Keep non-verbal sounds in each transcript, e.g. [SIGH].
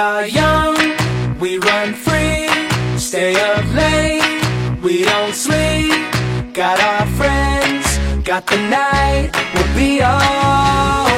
Are young, we run free, stay up late, we don't sleep. Got our friends, got the night, we'll be alright.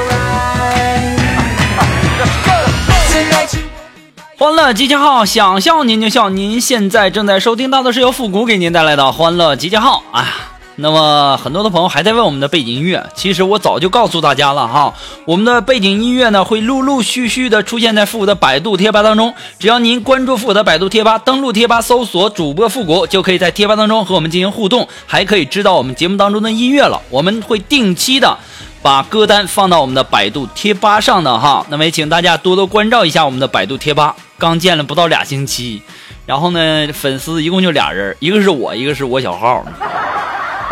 欢乐集结号，想笑您就笑。您现在正在收听到的是由复古给您带来的欢乐集结号啊。那么很多的朋友还在问我们的背景音乐，其实我早就告诉大家了哈，我们的背景音乐呢会陆陆续续的出现在复古的百度贴吧当中，只要您关注复古的百度贴吧，登录贴吧搜索主播复古，就可以在贴吧当中和我们进行互动，还可以知道我们节目当中的音乐了。我们会定期的把歌单放到我们的百度贴吧上的哈，那么也请大家多多关照一下我们的百度贴吧，刚建了不到俩星期，然后呢粉丝一共就俩人，一个是我，一个是我小号。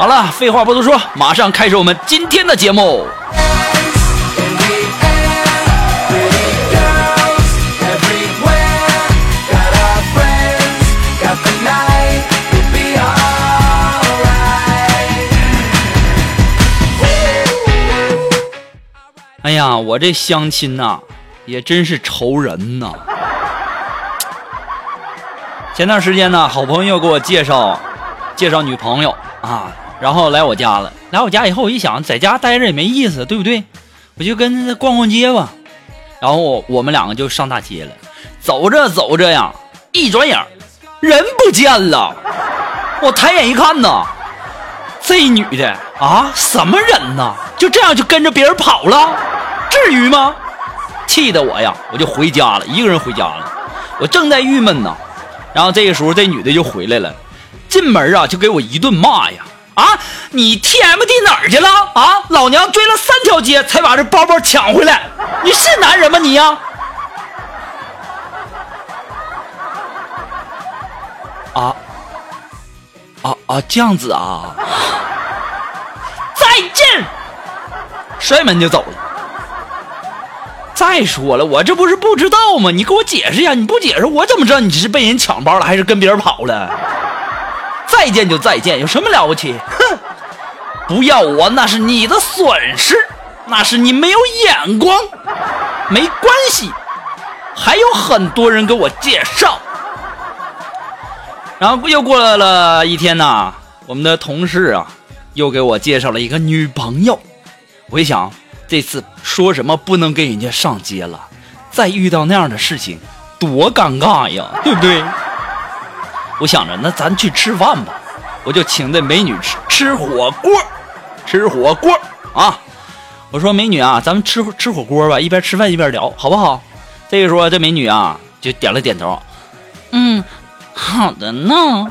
好了，废话不多说，马上开始我们今天的节目。哎呀，我这相亲呐，也真是愁人呐。前段时间呢，好朋友给我介绍介绍女朋友啊。然后来我家了，来我家以后，我一想，在家待着也没意思，对不对？我就跟逛逛街吧。然后我我们两个就上大街了，走着走着呀，一转眼人不见了。我抬眼一看呐，这女的啊，什么人呐？就这样就跟着别人跑了，至于吗？气得我呀，我就回家了，一个人回家了。我正在郁闷呢，然后这个时候这女的就回来了，进门啊就给我一顿骂呀。啊！你 TMD 哪儿去了？啊！老娘追了三条街才把这包包抢回来，你是男人吗你呀？啊啊啊！这样子啊！再见！摔门就走了。再说了，我这不是不知道吗？你给我解释一下，你不解释我怎么知道你是被人抢包了还是跟别人跑了？再见就再见，有什么了不起？哼！不要我那是你的损失，那是你没有眼光。没关系，还有很多人给我介绍。然后又过了一天呐，我们的同事啊，又给我介绍了一个女朋友。我一想，这次说什么不能跟人家上街了，再遇到那样的事情，多尴尬呀，对不对？我想着，那咱去吃饭吧，我就请这美女吃吃火锅，吃火锅啊！我说美女啊，咱们吃吃火锅吧，一边吃饭一边聊，好不好？这个时候，这美女啊就点了点头，嗯，好的呢。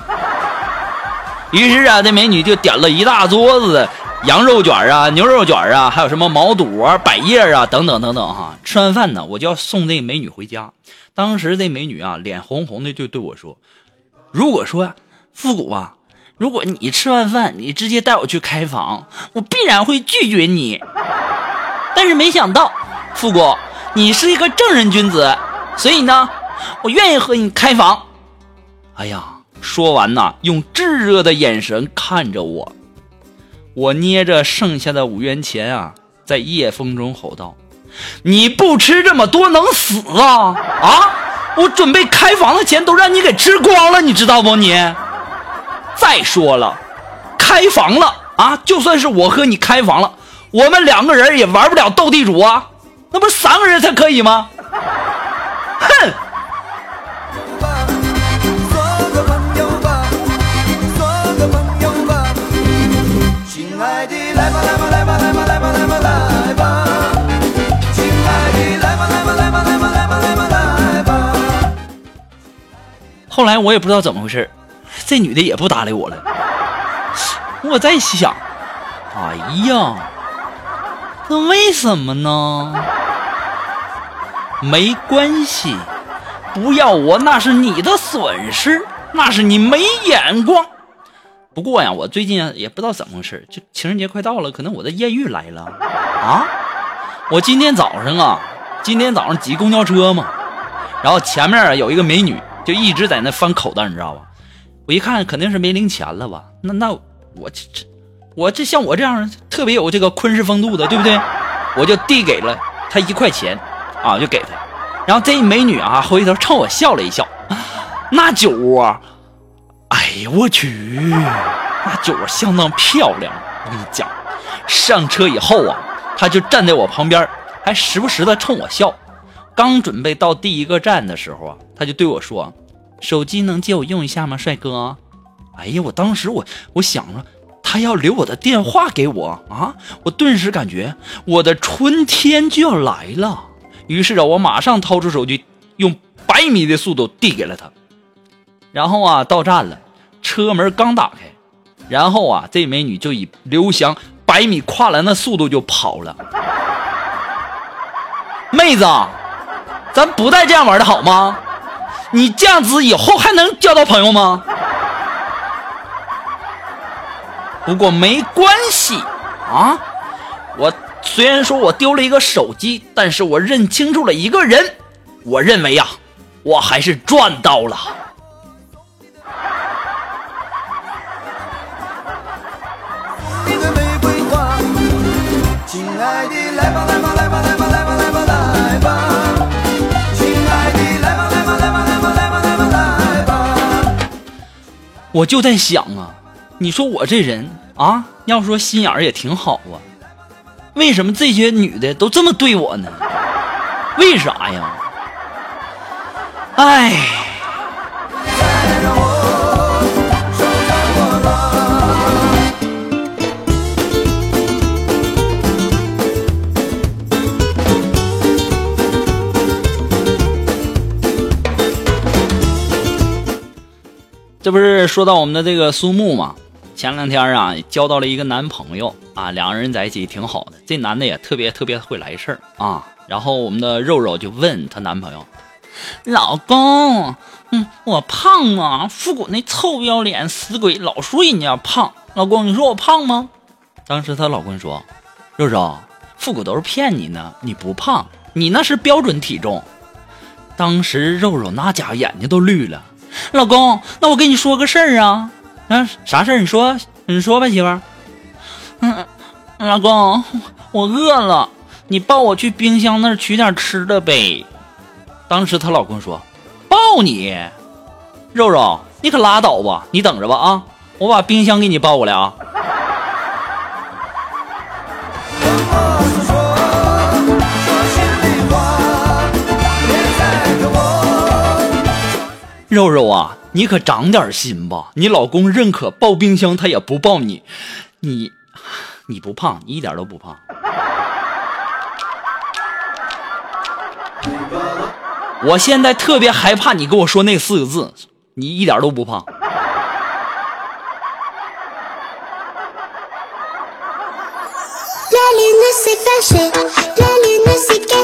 于是啊，这美女就点了一大桌子的羊肉卷啊、牛肉卷啊，还有什么毛肚啊、百叶啊等等等等哈。吃完饭呢，我就要送这美女回家。当时这美女啊，脸红红的就对我说：“如果说复古啊。”如果你吃完饭，你直接带我去开房，我必然会拒绝你。但是没想到，复古，你是一个正人君子，所以呢，我愿意和你开房。哎呀，说完呐，用炙热的眼神看着我。我捏着剩下的五元钱啊，在夜风中吼道：“你不吃这么多能死啊啊！我准备开房的钱都让你给吃光了，你知道不你？”再说了，开房了啊！就算是我和你开房了，我们两个人也玩不了斗地主啊，那不是三个人才可以吗？后来我也不知道怎么回事。这女的也不搭理我了，我在想，哎呀，那为什么呢？没关系，不要我那是你的损失，那是你没眼光。不过呀，我最近也不知道怎么回事，就情人节快到了，可能我的艳遇来了啊！我今天早上啊，今天早上挤公交车嘛，然后前面有一个美女，就一直在那翻口袋，你知道吧？我一看肯定是没零钱了吧？那那我这这我这像我这样特别有这个昆氏风度的，对不对？我就递给了他一块钱，啊，就给他。然后这美女啊回头冲我笑了一笑，那酒窝，哎呀我去，那酒窝相当漂亮。我跟你讲，上车以后啊，他就站在我旁边，还时不时的冲我笑。刚准备到第一个站的时候啊，他就对我说。手机能借我用一下吗，帅哥？哎呀，我当时我我想着他要留我的电话给我啊，我顿时感觉我的春天就要来了。于是啊，我马上掏出手机，用百米的速度递给了他。然后啊，到站了，车门刚打开，然后啊，这美女就以刘翔百米跨栏的速度就跑了。[LAUGHS] 妹子，咱不带这样玩的好吗？你这样子以后还能交到朋友吗？不过没关系啊，我虽然说我丢了一个手机，但是我认清楚了一个人，我认为呀，我还是赚到了。亲爱的，来吧，我就在想啊，你说我这人啊，要说心眼儿也挺好啊，为什么这些女的都这么对我呢？为啥呀？哎。这不是说到我们的这个苏木吗？前两天啊，交到了一个男朋友啊，两个人在一起挺好的。这男的也特别特别会来事儿啊。然后我们的肉肉就问她男朋友：“老公，嗯，我胖吗？复古那臭不要脸死鬼老说人家胖。老公，你说我胖吗？”当时她老公说：“肉肉，复古都是骗你呢，你不胖，你那是标准体重。”当时肉肉那家伙眼睛都绿了。老公，那我跟你说个事儿啊，啊，啥事儿？你说，你说吧，媳妇儿。嗯，老公，我饿了，你抱我去冰箱那儿取点吃的呗。当时她老公说：“抱你，肉肉，你可拉倒吧，你等着吧啊，我把冰箱给你抱过来啊。”肉肉啊，你可长点心吧！你老公认可抱冰箱，他也不抱你。你，你不胖，你一点都不胖。我现在特别害怕你跟我说那四个字，你一点都不胖。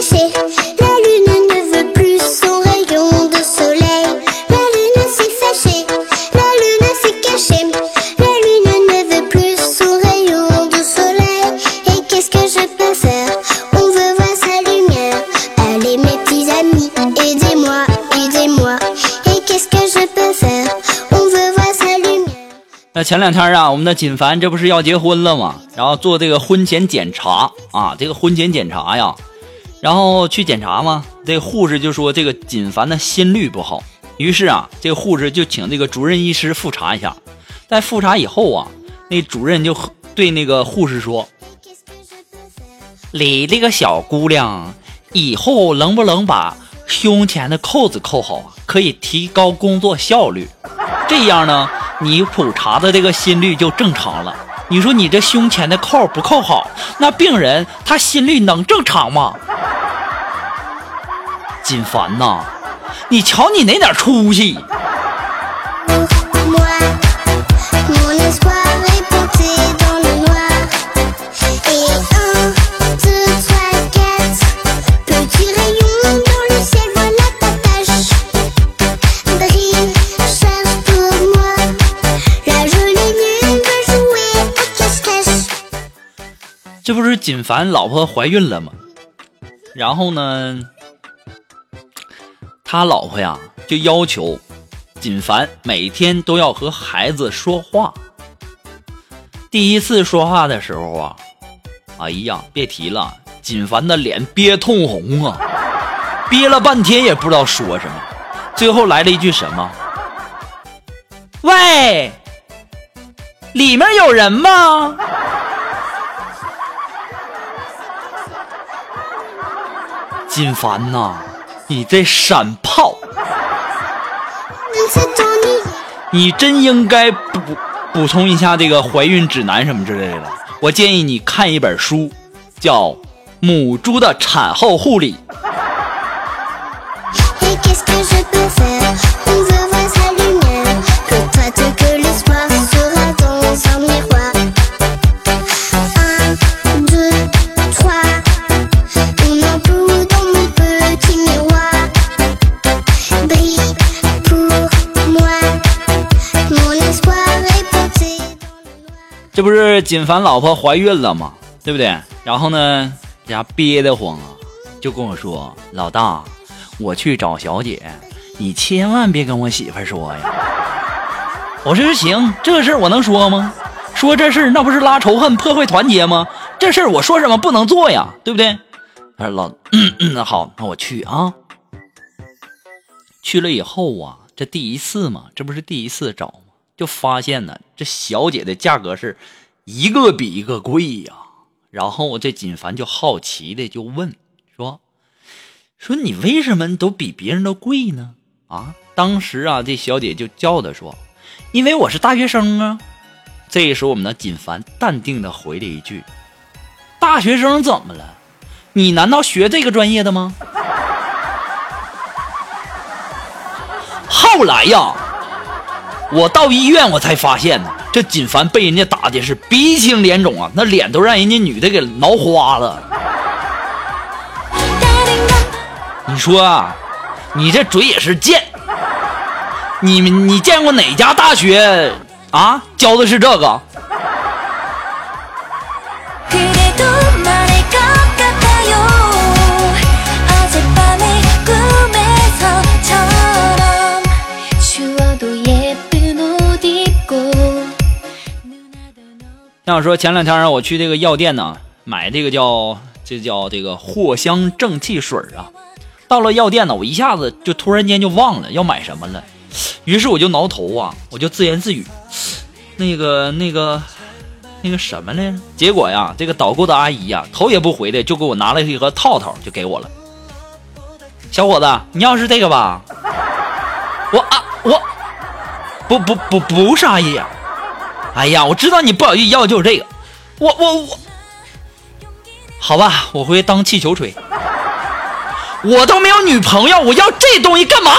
谁？那前两天啊，我们的锦凡这不是要结婚了吗？然后做这个婚前检查啊，这个婚前检查呀，然后去检查嘛，这护士就说这个锦凡的心率不好，于是啊，这个护士就请这个主任医师复查一下。在复查以后啊，那主任就对那个护士说你这个小姑娘以后能不能把胸前的扣子扣好啊？可以提高工作效率。这样呢，你普查的这个心率就正常了。你说你这胸前的扣不扣好，那病人他心率能正常吗？锦凡呐，你瞧你那点出息！这不是锦凡老婆怀孕了吗？然后呢，他老婆呀就要求锦凡每天都要和孩子说话。第一次说话的时候啊，哎呀，别提了，锦凡的脸憋通红啊，憋了半天也不知道说什么，最后来了一句什么？喂，里面有人吗？锦凡呐，你这闪炮.你真应该补补充一下这个怀孕指南什么之类的。我建议你看一本书，叫《母猪的产后护理》。是锦凡老婆怀孕了嘛？对不对？然后呢，家憋得慌啊，就跟我说：“老大，我去找小姐，你千万别跟我媳妇说呀。”我说行，这事儿我能说吗？说这事儿那不是拉仇恨、破坏团结吗？这事儿我说什么不能做呀，对不对？他说老，嗯嗯，那好，那我去啊。去了以后啊，这第一次嘛，这不是第一次找吗？就发现呢，这小姐的价格是一个比一个贵呀。然后这锦凡就好奇的就问说：“说你为什么都比别人都贵呢？”啊，当时啊，这小姐就叫他说：“因为我是大学生啊。”这时候，我们的锦凡淡定的回了一句：“大学生怎么了？你难道学这个专业的吗？” [LAUGHS] 后来呀，我到医院我才发现呢，这锦凡被人家打的是鼻青脸肿啊，那脸都让人家女的给挠花了。你说啊，你这嘴也是贱。你们你见过哪家大学啊教的是这个？像我说前两天啊，我去这个药店呢，买这个叫这叫这个藿香正气水啊。到了药店呢，我一下子就突然间就忘了要买什么了，于是我就挠头啊，我就自言自语，那个那个那个什么来着？结果呀，这个导购的阿姨呀，头也不回的就给我拿了一盒套套，就给我了。小伙子，你要是这个吧？我啊我，不不不不是阿姨呀、哎呀，我知道你不好意思要的就是这个，我我我，好吧，我回去当气球吹。[LAUGHS] 我都没有女朋友，我要这东西干嘛？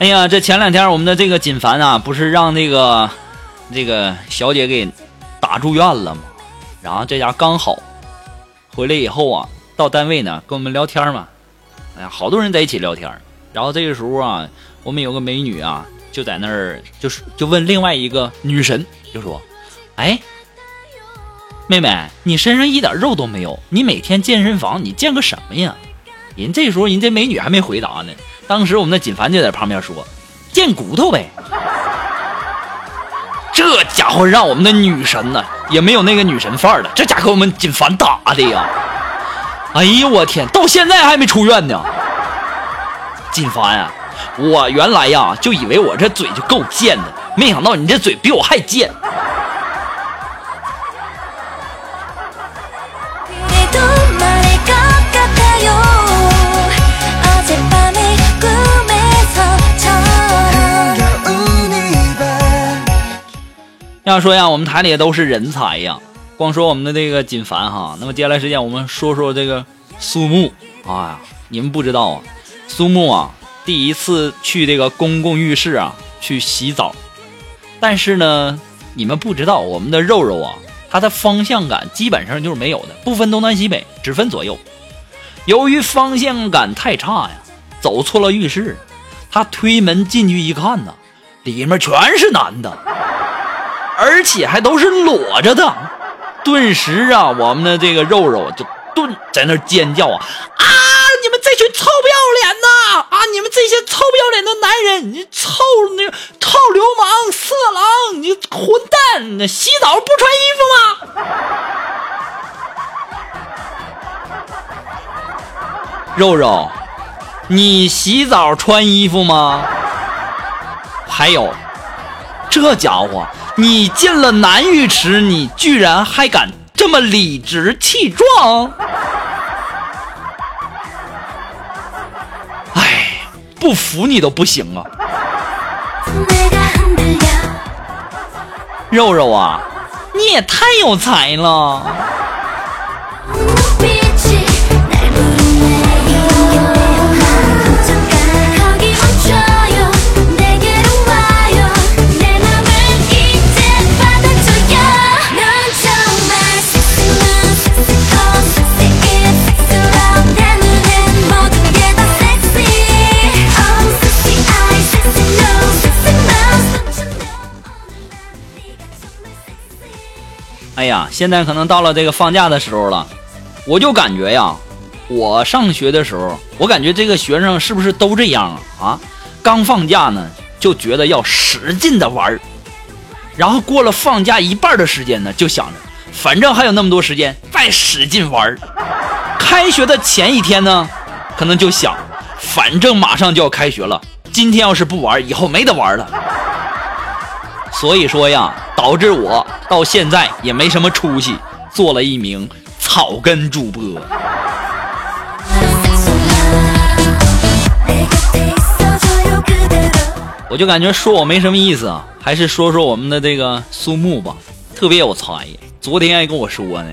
哎呀，这前两天我们的这个锦凡啊，不是让那个这个小姐给打住院了吗？然后这家刚好回来以后啊，到单位呢跟我们聊天嘛，哎呀，好多人在一起聊天。然后这个时候啊，我们有个美女啊，就在那儿就是就问另外一个女神，就说：“哎，妹妹，你身上一点肉都没有，你每天健身房你健个什么呀？”人这时候人这美女还没回答呢，当时我们的锦凡就在旁边说：“贱骨头呗。”这家伙让我们的女神呢也没有那个女神范儿了，这家给我们锦凡打的呀！哎呦我天，到现在还没出院呢。锦凡啊，我原来呀就以为我这嘴就够贱的，没想到你这嘴比我还贱。要说呀，我们台里都是人才呀。光说我们的这个锦凡哈，那么接下来时间我们说说这个苏木啊，你们不知道啊，苏木啊，第一次去这个公共浴室啊去洗澡，但是呢，你们不知道我们的肉肉啊，他的方向感基本上就是没有的，不分东南西北，只分左右。由于方向感太差呀，走错了浴室，他推门进去一看呐，里面全是男的。而且还都是裸着的。顿时啊，我们的这个肉肉就顿在那尖叫啊啊！你们这群臭不要脸呐！啊，你们这些臭不要脸的男人，你臭那臭流氓、色狼，你混蛋！你洗澡不穿衣服吗？肉肉，你洗澡穿衣服吗？还有，这家伙，你进了男浴池你居然还敢这么理直气壮？哎不服你都不行啊。肉肉啊你也太有才了。哎呀，现在可能到了这个放假的时候了，我就感觉呀，我上学的时候，我感觉这个学生是不是都这样啊？刚放假呢，就觉得要使劲的玩儿然后过了放假一半的时间呢，就想着反正还有那么多时间，再使劲玩儿开学的前一天呢，可能就想，反正马上就要开学了，今天要是不玩，以后没得玩了。所以说呀，导致我到现在也没什么出息，做了一名草根主播。我就感觉说我没什么意思啊，还是说说我们的这个苏木吧，特别有才。昨天还跟我说呢，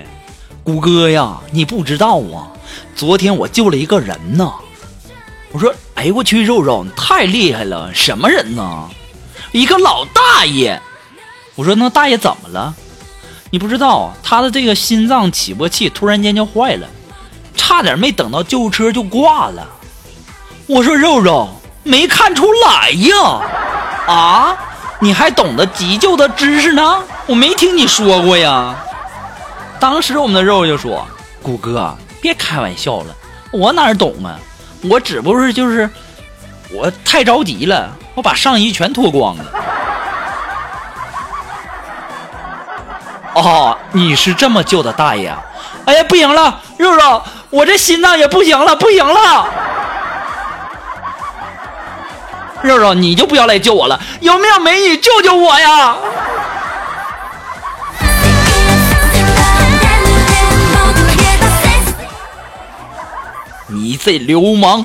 谷歌呀，你不知道啊，昨天我救了一个人呐，我说哎，我去肉肉，你太厉害了，什么人呐？一个老大爷。我说那大爷怎么了？你不知道，他的这个心脏起搏器突然间就坏了，差点没等到救护车就挂了。我说肉肉，没看出来呀？啊，你还懂得急救的知识呢？我没听你说过呀。当时我们的肉肉就说：“谷哥，别开玩笑了，我哪懂啊？我只不过是就是我太着急了，我把上衣全脱光了。哦你是这么救的大爷哎呀不行了肉肉我这心脏也不行了不行了。肉肉你就不要来救我了有没有美女救救我呀？你这流氓。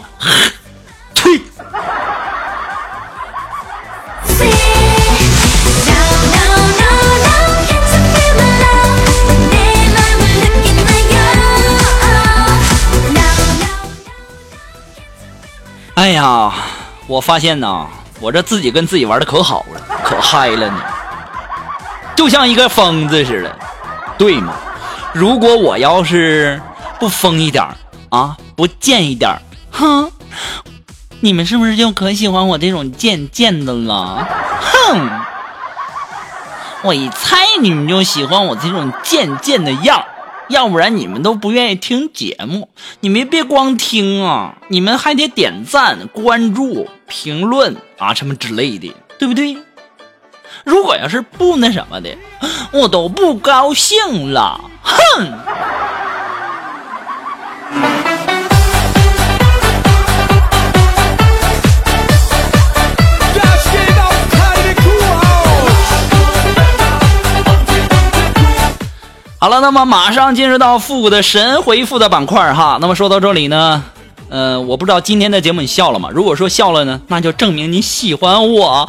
哎呀，我发现呐，我这自己跟自己玩的可好了，可嗨了呢，就像一个疯子似的，对吗？如果我要是不疯一点啊，不贱一点，哼，你们是不是就可喜欢我这种贱贱的了？哼，我一猜你们就喜欢我这种贱贱的样。要不然你们都不愿意听节目，你们别光听啊，你们还得点赞、关注、评论啊什么之类的，对不对？如果要是不那什么的，我都不高兴了，哼！好了，那么马上进入到复古的神回复的板块哈。那么说到这里呢，呃，我不知道今天的节目你笑了吗？如果说笑了呢，那就证明你喜欢我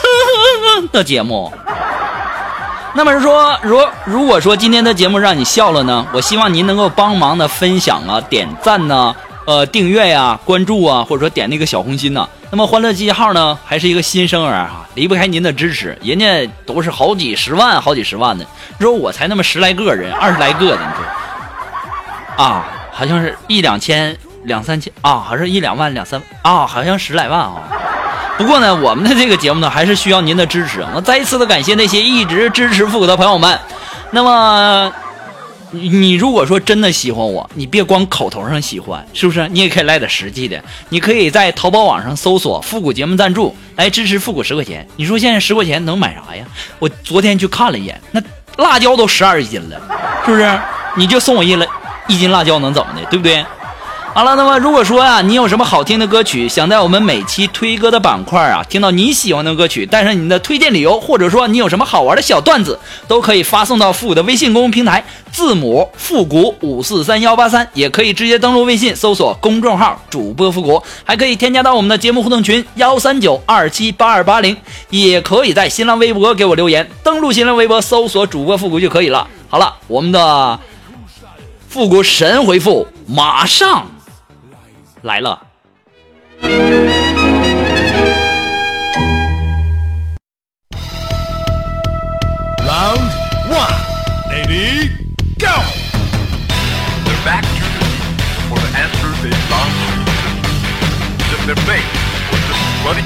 [LAUGHS] 的节目。那么说，如如果说今天的节目让你笑了呢，我希望您能够帮忙的分享啊、点赞呢、呃、订阅呀、关注啊，或者说点那个小红心呐、那么欢乐记号呢，还是一个新生儿啊，离不开您的支持，人家都是好几十万、好几十万的，说我才那么十来个人、二十来个的，你说啊，好像是一两千、两三千啊，好像一两万、两三啊，好像十来万啊。不过呢，我们的这个节目呢，还是需要您的支持。那再一次的感谢那些一直支持复古的朋友们。那么，你你如果说真的喜欢我，你别光口头上喜欢，是不是？你也可以来点实际的。你可以在淘宝网上搜索“复古节目赞助”来支持复古十块钱。你说现在十块钱能买啥呀？我昨天去看了一眼，那辣椒都十二一斤了，是不是？你就送我一了一斤辣椒能怎么的，对不对？好了，那么如果说啊，你有什么好听的歌曲，想在我们每期推歌的板块啊，听到你喜欢的歌曲，带上你的推荐理由，或者说你有什么好玩的小段子，都可以发送到复古的微信公众平台，字母复古五四三幺八三，也可以直接登录微信搜索公众号主播复古，还可以添加到我们的节目互动群幺三九二七八二八零，也可以在新浪微博给我留言，登录新浪微博搜索主播复古就可以了。好了，我们的复古神回复马上。来了。Round one, lady, go. Their back for the answer they long. Their face was the bloody.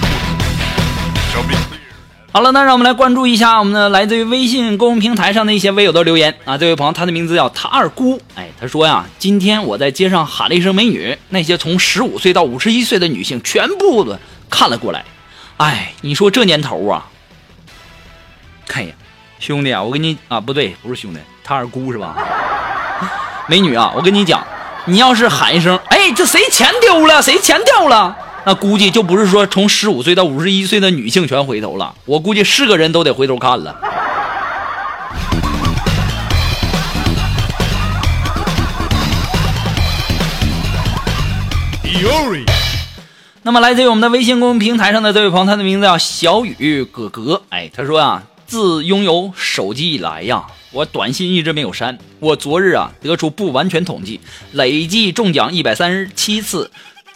Show me. 好了，那让我们来关注一下我们的来自于微信公众平台上的一些微友的留言啊。这位朋友，他的名字叫他二姑，哎，他说呀，今天我在街上喊了一声“美女”，那些从十五岁到五十一岁的女性全部的看了过来。哎，你说这年头啊，看呀，兄弟啊，我跟你啊，不对，不是兄弟，他二姑是吧？[LAUGHS] 美女啊，我跟你讲，你要是喊一声，哎，这谁钱丢了？谁钱掉了？那估计就不是说从十五岁到五十一岁的女性全回头了，我估计是个人都得回头看了。那么来自于我们的微信公众平台上的这位朋友，他的名字叫小雨哥哥。哎，他说啊，自拥有手机以来呀，我短信一直没有删。我昨日啊得出不完全统计，累计中奖一百三十七次，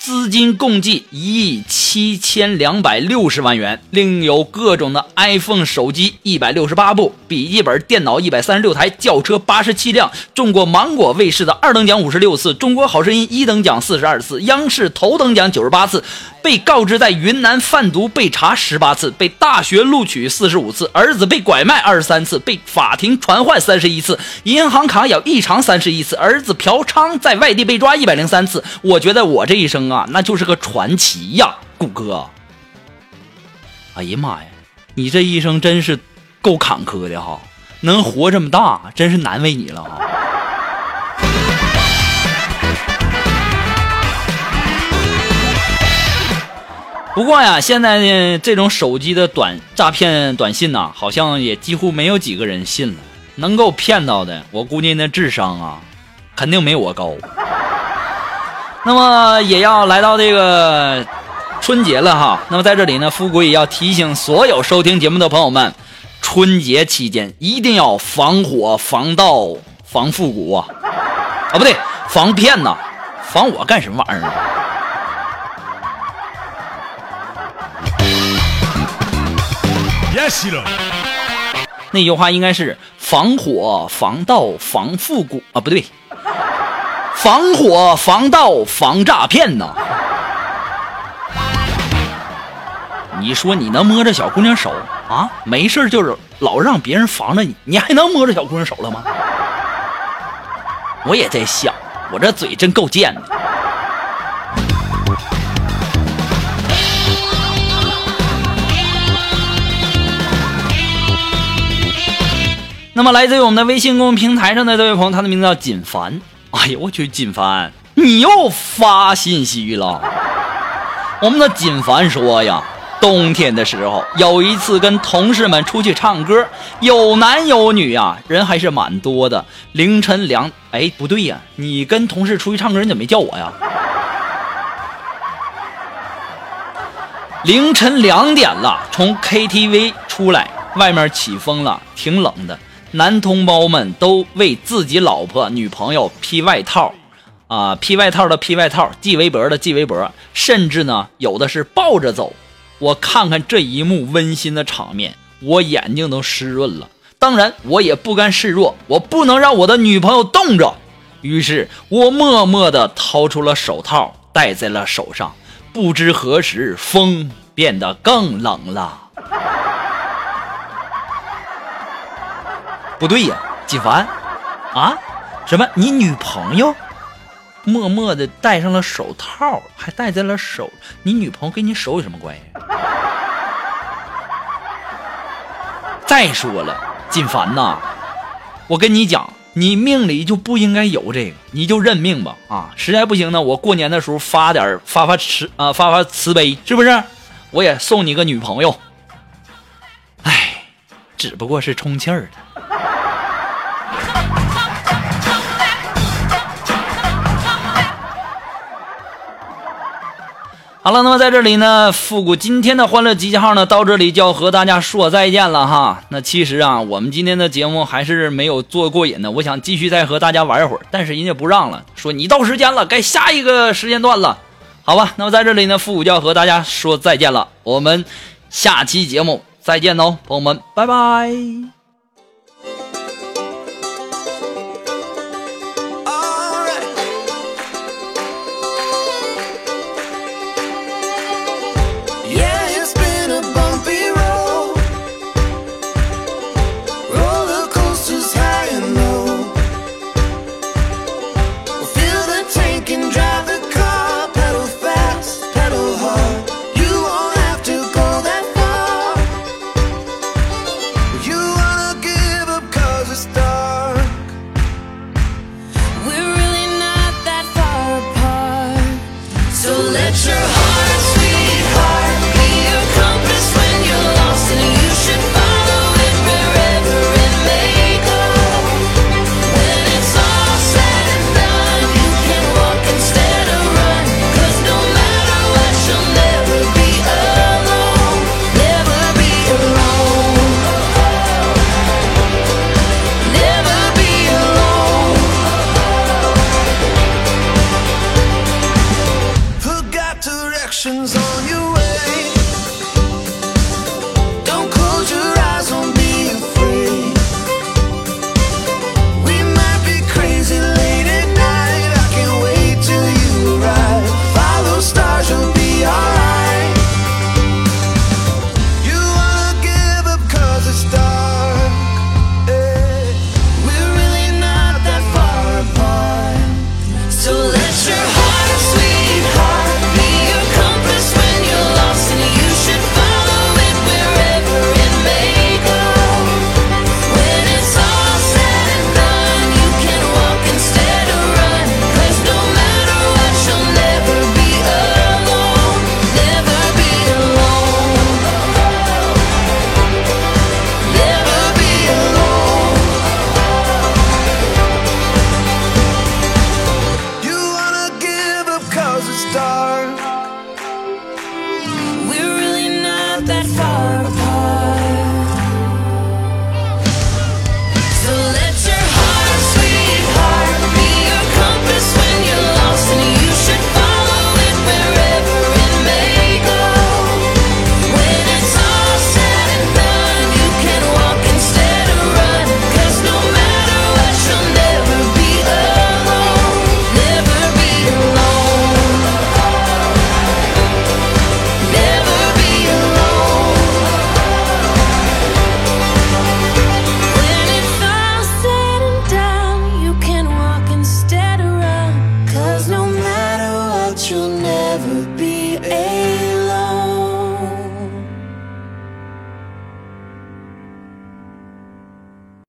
资金共计一亿七千两百六十万元，另有各种的 iPhone 手机一百六十八部，笔记本电脑一百三十六台，轿车八十七辆，中过芒果卫视的二等奖五十六次，中国好声音一等奖四十二次，央视头等奖九十八次，被告知在云南贩毒被查十八次，被大学录取四十五次，儿子被拐卖二十三次，被法庭传唤三十一次，银行卡有异常三十一次，儿子嫖娼在外地被抓一百零三次。我觉得我这一生啊，啊那就是个传奇呀，谷歌。哎呀妈呀，你这一生真是够坎坷的哈，能活这么大，真是难为你了哈。不过呀，现在呢，这种手机的短诈骗短信呐、好像也几乎没有几个人信了。能够骗到的，我估计那智商啊，肯定没我高。那么也要来到这个春节了哈。那么在这里呢，富贵也要提醒所有收听节目的朋友们，春节期间一定要防火、防盗、防复古啊！啊，不对，防骗呐，防我干什么玩意儿 know. 那句话应该是防火、防盗、防复古啊，不对，防火、防盗、防诈骗呐。你说你能摸着小姑娘手啊？没事就是老让别人防着你，你还能摸着小姑娘手了吗？我也在想，我这嘴真够贱的。那么，来自于我们的微信公众平台上的这位朋友，他的名字叫锦凡。哎呦我去，锦凡，你又发信息了。我们的锦凡说呀，冬天的时候有一次跟同事们出去唱歌，有男有女呀，人还是蛮多的。凌晨两，哎，不对呀，你跟同事出去唱歌，你怎么没叫我呀？凌晨两点了，从 KTV 出来，外面起风了，挺冷的。男同胞们都为自己老婆、女朋友披外套，啊，披外套的披外套，系围脖的系围脖，甚至呢，有的是抱着走。我看看这一幕温馨的场面，我眼睛都湿润了。当然，我也不甘示弱，我不能让我的女朋友冻着。于是我默默地掏出了手套，戴在了手上。不知何时，风变得更冷了。不对呀，锦凡，啊，什么？你女朋友默默的戴上了手套，还戴在了手。你女朋友跟你手有什么关系？再说了，锦凡呐，我跟你讲，你命里就不应该有这个，你就认命吧。啊，实在不行呢，我过年的时候发点发发慈啊发发慈悲，是不是？我也送你个女朋友。唉，只不过是充气儿的。好了，那么在这里呢，复古今天的欢乐集结号呢，到这里就要和大家说再见了哈。那其实啊，我们今天的节目还是没有做过瘾的，我想继续再和大家玩一会儿，但是人家不让了，说你到时间了，该下一个时间段了，好吧？那么在这里呢，复古就要和大家说再见了，我们下期节目再见喽，朋友们，拜拜。